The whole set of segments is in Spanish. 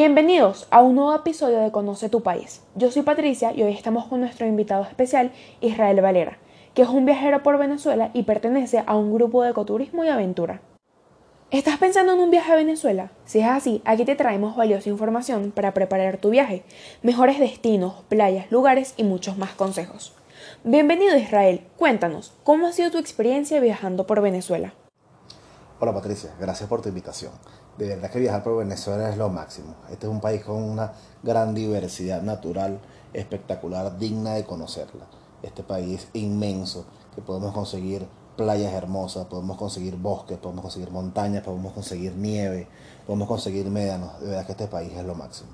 Bienvenidos a un nuevo episodio de Conoce tu País. Yo soy Patricia y hoy estamos con nuestro invitado especial, Israel Valera, que es un viajero por Venezuela y pertenece a un grupo de ecoturismo y aventura. ¿Estás pensando en un viaje a Venezuela? Si es así, aquí te traemos valiosa información para preparar tu viaje, mejores destinos, playas, lugares y muchos más consejos. Bienvenido Israel, cuéntanos, ¿cómo ha sido tu experiencia viajando por Venezuela? Hola Patricia, gracias por tu invitación. De verdad que viajar por Venezuela es lo máximo. Este es un país con una gran diversidad natural, espectacular, digna de conocerla. Este país inmenso, que podemos conseguir playas hermosas, podemos conseguir bosques, podemos conseguir montañas, podemos conseguir nieve, podemos conseguir médanos. De verdad que este país es lo máximo.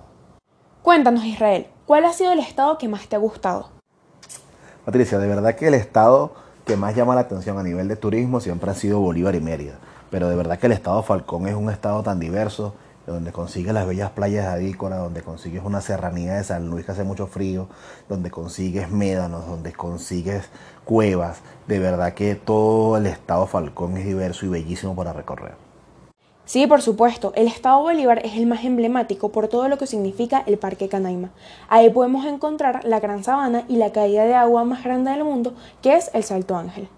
Cuéntanos Israel, ¿cuál ha sido el estado que más te ha gustado? Patricia, de verdad que el estado que más llama la atención a nivel de turismo siempre ha sido Bolívar y Mérida pero de verdad que el estado Falcón es un estado tan diverso, donde consigues las bellas playas de Adícora, donde consigues una serranía de San Luis que hace mucho frío, donde consigues médanos, donde consigues cuevas. De verdad que todo el estado Falcón es diverso y bellísimo para recorrer. Sí, por supuesto, el estado Bolívar es el más emblemático por todo lo que significa el Parque Canaima. Ahí podemos encontrar la Gran Sabana y la caída de agua más grande del mundo, que es el Salto Ángel.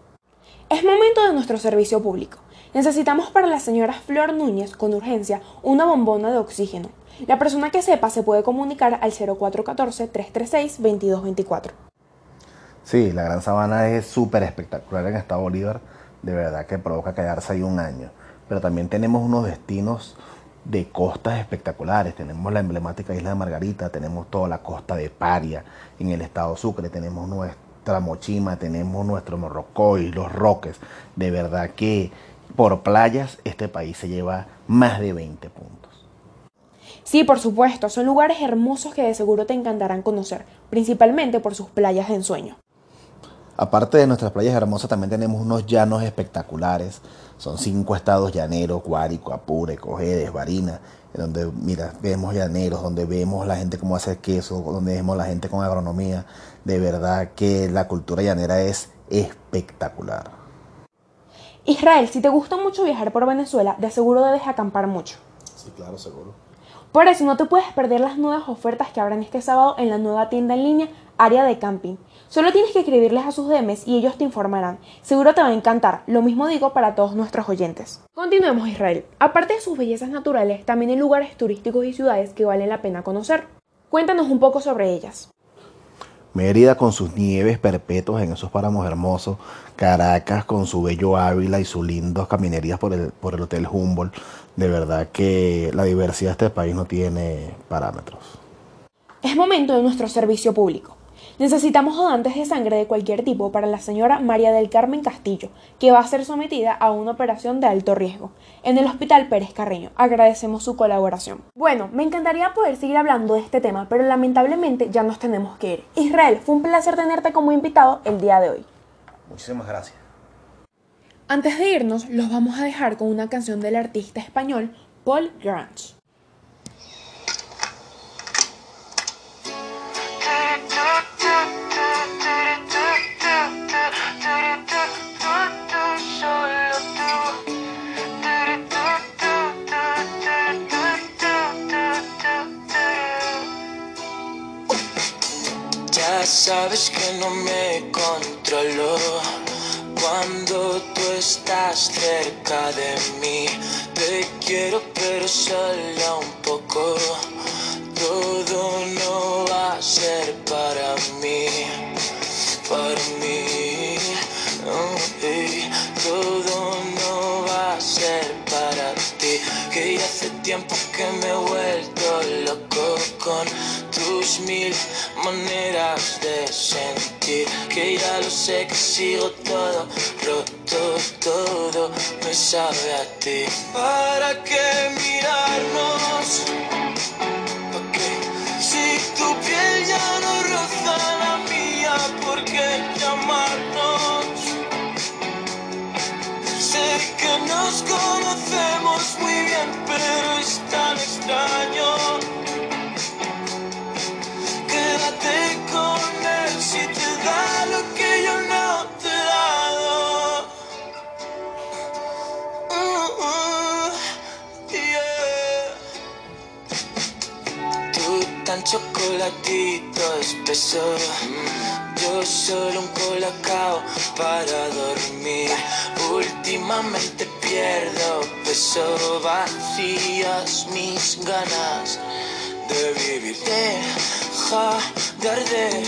Es momento de nuestro servicio público. Necesitamos para la señora Flor Núñez con urgencia una bombona de oxígeno. La persona que sepa se puede comunicar al 0414-336-2224. Sí, la Gran Sabana es súper espectacular en Estado Bolívar. De verdad que provoca quedarse ahí un año. Pero también tenemos unos destinos de costas espectaculares. Tenemos la emblemática isla de Margarita, tenemos toda la costa de Paria en el estado Sucre, tenemos nuestra Mochima, tenemos nuestro Morrocoy, los Roques. De verdad que por playas, este país se lleva más de 20 puntos. Sí, por supuesto, son lugares hermosos que de seguro te encantarán conocer, principalmente por sus playas de ensueño. Aparte de nuestras playas hermosas, también tenemos unos llanos espectaculares. Son cinco estados llaneros, Guárico, Apure, Cojedes, Barina, donde, mira, vemos llaneros, donde vemos la gente cómo hacer queso, donde vemos la gente con agronomía. De verdad que la cultura llanera es espectacular. Israel, si te gusta mucho viajar por Venezuela, de seguro debes acampar mucho. Sí, claro, seguro. Por eso no te puedes perder las nuevas ofertas que abren este sábado en la nueva tienda en línea Área de Camping. Solo tienes que escribirles a sus DMs y ellos te informarán. Seguro te va a encantar. Lo mismo digo para todos nuestros oyentes. Continuemos Israel. Aparte de sus bellezas naturales, también hay lugares turísticos y ciudades que valen la pena conocer. Cuéntanos un poco sobre ellas. Mérida con sus nieves perpetuas en esos páramos hermosos, Caracas con su bello Ávila y sus lindos caminerías por el, por el Hotel Humboldt. De verdad que la diversidad de este país no tiene parámetros. Es momento de nuestro servicio público. Necesitamos donantes de sangre de cualquier tipo para la señora María del Carmen Castillo, que va a ser sometida a una operación de alto riesgo en el Hospital Pérez Carreño. Agradecemos su colaboración. Bueno, me encantaría poder seguir hablando de este tema, pero lamentablemente ya nos tenemos que ir. Israel, fue un placer tenerte como invitado el día de hoy. Muchísimas gracias. Antes de irnos, los vamos a dejar con una canción del artista español Paul Grange. Sabes que no me controlo cuando tú estás cerca de mí. Te quiero pero solo un poco. Todo no va a ser para mí, para mí. Todo no va a ser para ti. Que ya hace tiempo que me he vuelto loco con tus mil maneras de sentir que ya lo sé que sigo todo roto todo me sabe a ti para qué mirarnos okay. si tu piel ya no chocolatito espeso. Yo solo un colacao para dormir. Últimamente pierdo peso, vacías mis ganas de vivir. Deja de arder,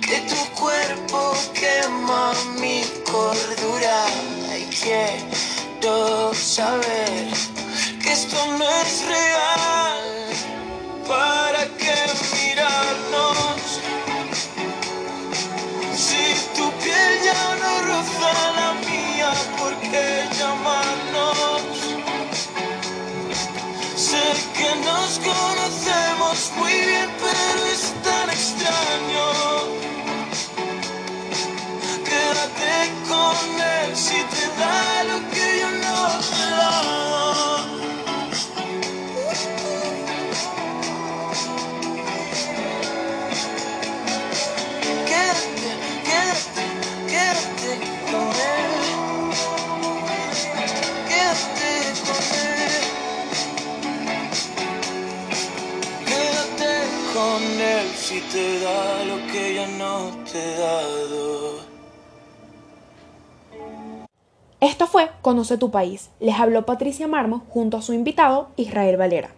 que tu cuerpo quema mi cordura. Y quiero saber que esto no es real. Si te da lo que yo no te da. Quédate, quédate, quédate con él. Quédate con él. Quédate con él si te da lo que yo no te he dado. Esto fue Conoce tu país. Les habló Patricia Marmo junto a su invitado Israel Valera.